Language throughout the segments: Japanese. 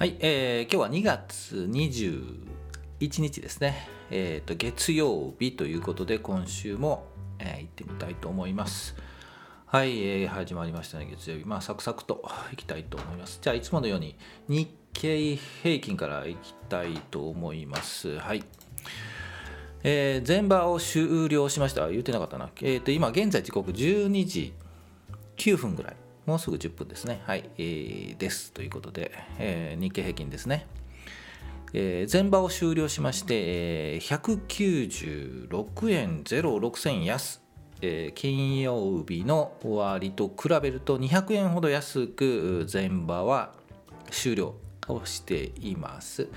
はい、えー今日は2月21日ですね。えっ、と、月曜日ということで、今週も、えー行ってみたいと思います。はい、えー始まりましたね、月曜日。まあ、サクサクといきたいと思います。じゃあ、いつものように日経平均からいきたいと思います。はい。えー前場を終了しました。言ってなかったな。えっ、と、今、現在時刻12時9分ぐらい。もうすぐ10分ですね。はい。えーです。ということで、えー日経平均ですね。えー前場を終了しまして、えー196円06銭安。えー金曜日の終わりと比べると200円ほど安く前場は終了をしています。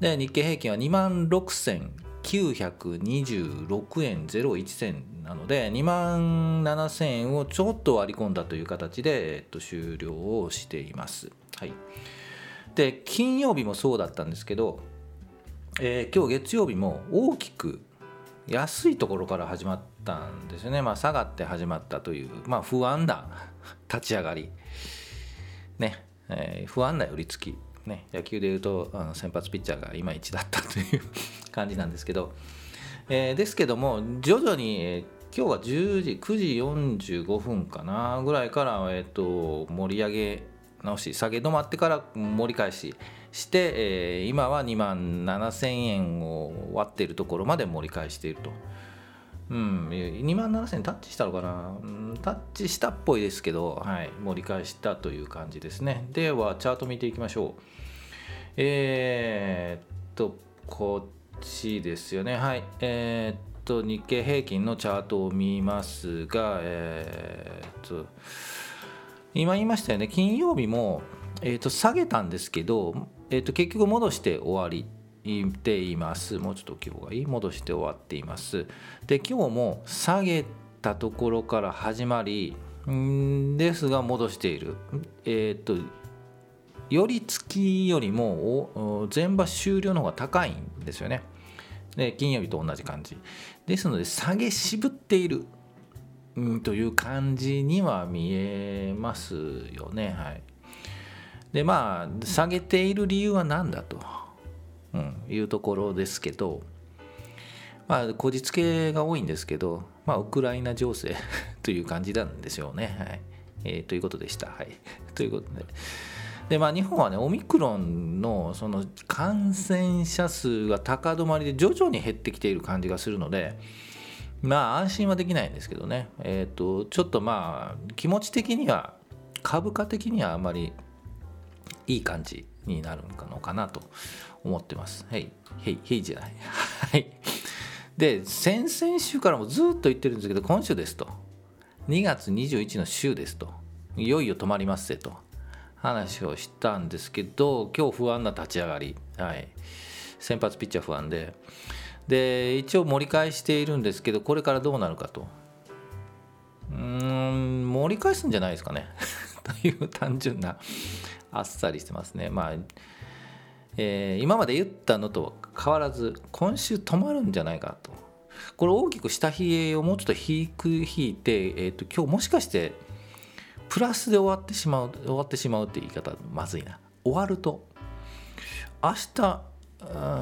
で日経平均は2万926円01銭なので2万7000円をちょっと割り込んだという形で、えっと、終了をしています。はい、で金曜日もそうだったんですけど、えー今日月曜日も大きく安いところから始まったんですよね、まあ、下がって始まったという、まあ、不安な 立ち上がり、ね。えー不安な寄り付き、野球でいうと先発ピッチャーがいまいちだったという感じなんですけど、えーですけども徐々に、えー今日は10時9時45分かなぐらいから、えー、と盛り上げ直し下げ止まってから盛り返しして、えー今は2万7000円を割っているところまで盛り返していると。うん、2万7000円タッチしたのかな、うんタッチしたっぽいですけど、はい、盛り返したという感じですね。では、チャート見ていきましょう。えーっと、こっちですよね。はい。えーっと、日経平均のチャートを見ますが、えーっと、今言いましたよね、金曜日も、えーっと下げたんですけど、えーっと結局戻して終わりています。もうちょっと今日がいい？戻して終わっています。で、今日も下げたところから始まり、んですが戻している。えーっと、寄り付きよりもおお前場終了の方が高いんですよね。で金曜日と同じ感じ。ですので下げ渋っているうんという感じには見えますよね。はい、でまあ下げている理由は何だと、うん、いうところですけどまあこじつけが多いんですけど、まあ、ウクライナ情勢 という感じなんですよね。はいえーということでした。はい、ということで。でまあ、日本はね、オミクロンのその感染者数が高止まりで徐々に減ってきている感じがするので、まあ安心はできないんですけどね、えー、とちょっとまあ気持ち的には、株価的にはあまりいい感じになるのかなと思ってます。はい、へい、へいじゃない。はい。で、先々週からもずっと言ってるんですけど、今週ですと、2月21の週ですと、いよいよ止まりますぜと。話をしたんですけど今日不安な立ち上がり、はい、先発ピッチャー不安で。で一応盛り返しているんですけどこれからどうなるかと。うーん盛り返すんじゃないですかね。という単純なあっさりしてますね。まあ、えー今まで言ったのと変わらず今週止まるんじゃないかと。これ大きく下冷えをもうちょっと引く引いて、えー、と今日もしかしてプラスで終わってしまう終わってしまうって言い方まずいな。終わると明日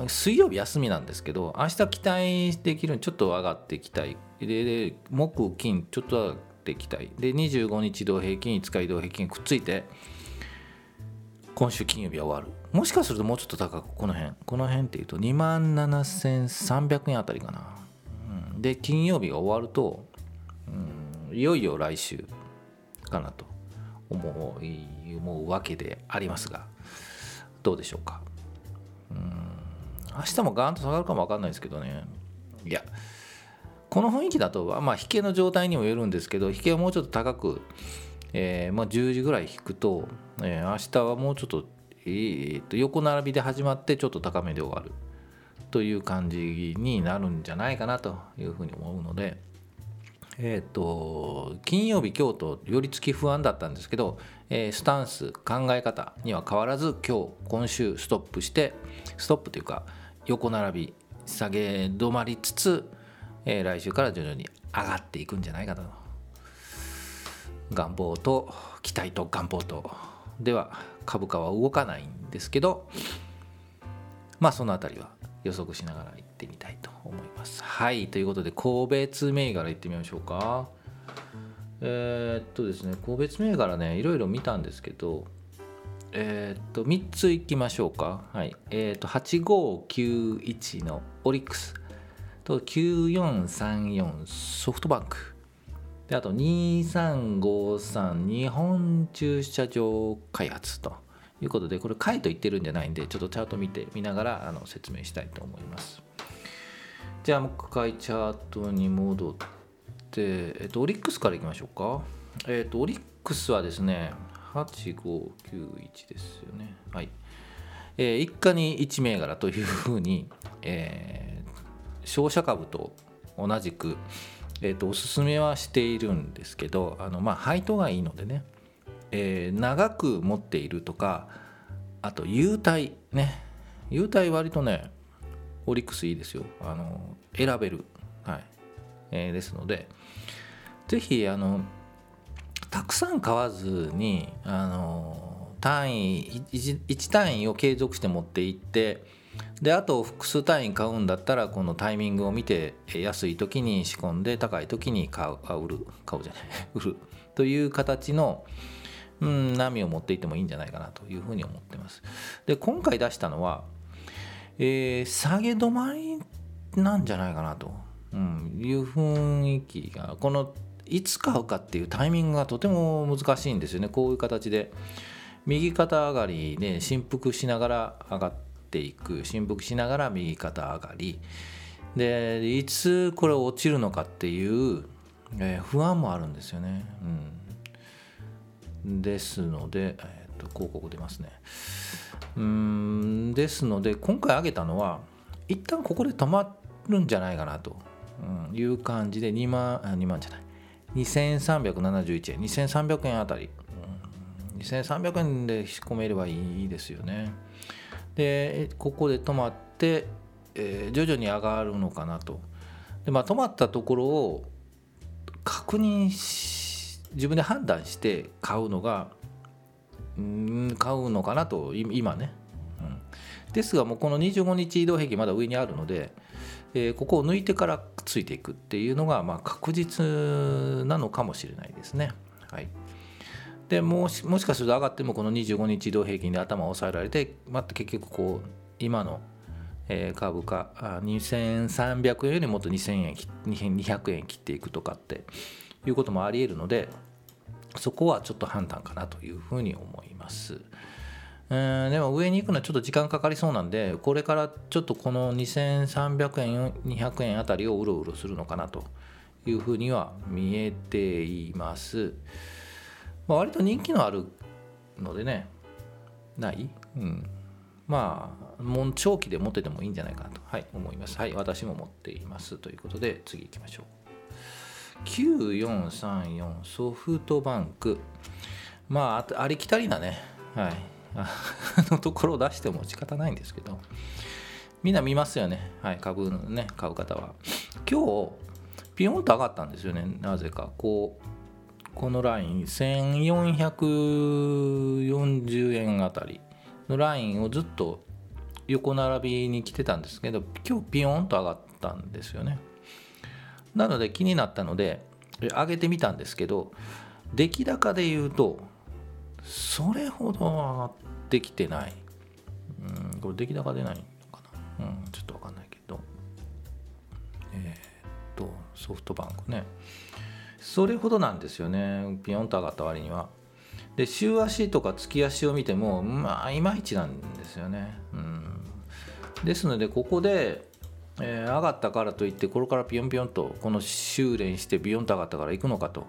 水曜日休みなんですけど明日期待できるちょっと上がっていきたい。でで木金ちょっと上がってきたい。で25日移動平均5日移動平均くっついて今週金曜日は終わる。もしかするともうちょっと高くこの辺。この辺っていうと2万7300円あたりかな、うん、で金曜日が終わると、うん、いよいよ来週。かなと思う思うわけでありますがどうでしょうかうん明日もガーンと下がるかも分かんないですけどねいやこの雰囲気だとまあ引けの状態にもよるんですけど引けをもうちょっと高く、えーまあ、10時ぐらい引くと、えー明日はもうちょっと,、えーと横並びで始まってちょっと高めで終わるという感じになるんじゃないかなというふうに思うので。えー、と金曜日、今日と寄り付き不安だったんですけど、えースタンス、考え方には変わらず今日、今週ストップしてストップというか横並び下げ止まりつつ、えー来週から徐々に上がっていくんじゃないかと。願望と期待と願望と。では株価は動かないんですけどまあその辺りは予測しながら行ってみたいと思います。はい。ということで個別銘柄行ってみましょうか。えー、っとですね個別銘柄ねいろいろ見たんですけどえー、っと3ついきましょうか。はい。えー、っと8591のオリックス。と9434ソフトバンク。であと2353日本駐車場開発と。いうことでこれ回と言ってるんじゃないんでちょっとチャート見て見ながらあの説明したいと思います。じゃあもう一回チャートに戻って、えっと、オリックスからいきましょうか。えっとオリックスはですね8591ですよね。はい。えー、一家に1銘柄というふうに、えー、商社株と同じく、えーと、おすすめはしているんですけどあの、まあ、配当がいいのでね、えー、長く持っているとかあと優待ね。優待割とねオリックスいいですよ。あの選べる、はい。えー、ですのでぜひあのたくさん買わずにあの単位 1, 1単位を継続して持っていってであと複数単位買うんだったらこのタイミングを見て安い時に仕込んで高い時に買うあ売る。買うじゃない。売る。という形の、うん、波を持っていてもいいんじゃないかなというふうに思ってます。で今回出したのは、えー、下げ止まりなんじゃないかなと、うん、いう雰囲気がこのいつ買うかっていうタイミングがとても難しいんですよね。こういう形で。右肩上がりで振幅しながら上がっていく。振幅しながら右肩上がり。でいつこれ落ちるのかっていう、えー、不安もあるんですよね、うん、ですので、えー、と広告出ますね。うんですので今回上げたのは一旦ここで止まるんじゃないかなと。いう感じで2万2万じゃない。2371円。2300円あたり、2300円で仕込めればいいですよね。でここで止まって、えー、徐々に上がるのかなと。で、まあ、止まったところを確認し自分で判断して買うのがうん買うのかなと今ね、うん、ですがもうこの25日移動平均まだ上にあるのでえー、ここを抜いてからついていくっていうのが、まあ、確実なのかもしれないですね。はい、でもしもしかすると上がってもこの25日移動平均で頭を押さえられて、また結局こう今の、株価2300円よりもっと2000円200円切っていくとかっていうこともありえるのでそこはちょっと判断かなというふうに思います。うんでも上に行くのはちょっと時間かかりそうなんでこれからちょっとこの2300円200円あたりをうろうろするのかなというふうには見えています、まあ、割と人気のあるのでねない？うん。まあもう長期で持っててもいいんじゃないかなと、はい、思います。はい私も持っています。ということで次行きましょう。9434ソフトバンク。まあありきたりなね。はい。のところを出しても仕方ないんですけど。みんな見ますよね、はい、株ね買う方は。今日ピヨンと上がったんですよね。なぜか。こうこのライン1440円あたり。のラインをずっと横並びに来てたんですけど今日ピヨンと上がったんですよね。なので気になったので上げてみたんですけど出来高で言うとそれほど上がってきてない。うん、これ出来高出ないのかな。うん、ちょっとわかんないけど。えー、っと、ソフトバンクね。それほどなんですよね。ピヨンと上がった割には。で、週足とか月足を見ても、まあ、いまいちなんですよね。うん。ですので、ここで、えー、上がったからといって、これからピヨンピヨンと、この修練してビヨンと上がったから行くのかと。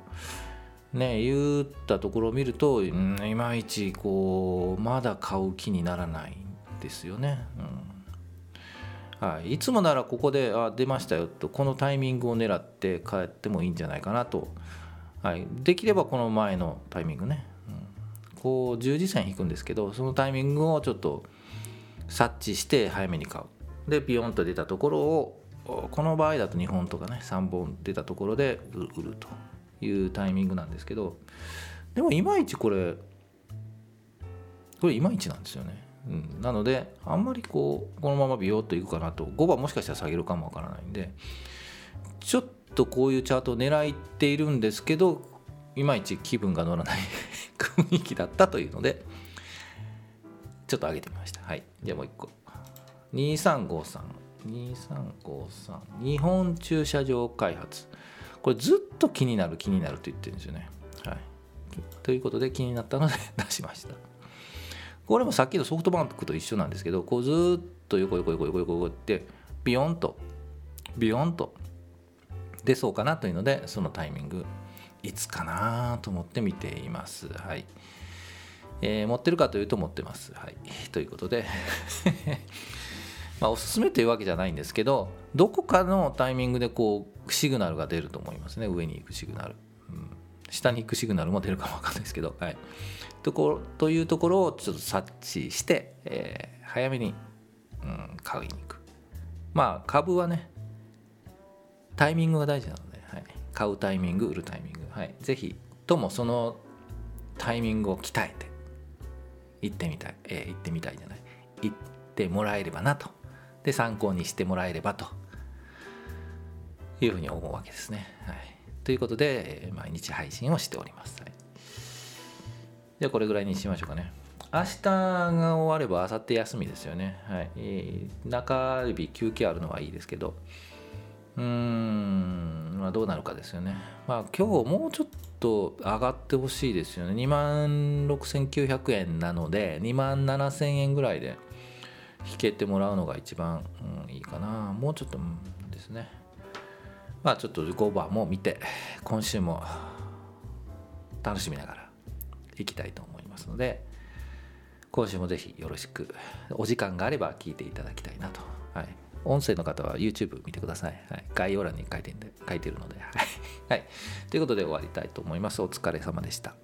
ね言ったところを見ると、うん、いまいちこうまだ買う気にならないんですよね。うん。はい、いつもならここであ出ましたよとこのタイミングを狙って帰ってもいいんじゃないかなと、はい、できればこの前のタイミングね、うん、こう十字線引くんですけどそのタイミングをちょっと察知して早めに買う。でピヨンと出たところをこの場合だと2本とかね3本出たところで売るというタイミングなんですけどでもいまいちこれこれいまいちなんですよね、うん、なのであんまりこうこのままビヨッといくかなと5番もしかしたら下げるかもわからないんでちょっとこういうチャートを狙っているんですけどいまいち気分が乗らない 雰囲気だったというのでちょっと上げてみました。はい。じゃあもう一個。2353 2353日本駐車場開発。これずっと気になる気になると言ってるんですよね。はい。ということで気になったので出しました。これもさっきのソフトバンクと一緒なんですけどこうずっと横横横横横横ってビヨンとビヨンと出そうかなというのでそのタイミングいつかなと思って見ていますはいえー、持ってるかというと持ってますはいということでまあおすすめというわけじゃないんですけどどこかのタイミングでこうシグナルが出ると思いますね。上に行くシグナル、うん、下に行くシグナルも出るかもわかんないですけど。はい。とこというところをちょっと察知して、えー、早めに、うん、買いに行く。まあ株はねタイミングが大事なので、はい、買うタイミング売るタイミング、はい、ぜひともそのタイミングを鍛えて行ってみたい、えー、行ってみたいじゃない。行ってもらえればなとで参考にしてもらえればというふうに思うわけですね。はい、ということで毎日配信をしております。はい、じゃあこれぐらいにしましょうかね。明日が終われば明後日休みですよね。はい、中日休憩あるのはいいですけど、うーん、まあ、どうなるかですよね。まあ今日もうちょっと上がってほしいですよね。2万6900円なので、2万7000円ぐらいで弾けてもらうのが一番、うん、いいかな。もうちょっと、ですね。まあちょっと5番も見て、今週も楽しみながらいきたいと思いますので、今週もぜひよろしく、お時間があれば聞いていただきたいなと。はい。音声の方は YouTube 見てください。はい、概要欄に書いてんで書いてるので、はい。はい。ということで終わりたいと思います。お疲れ様でした。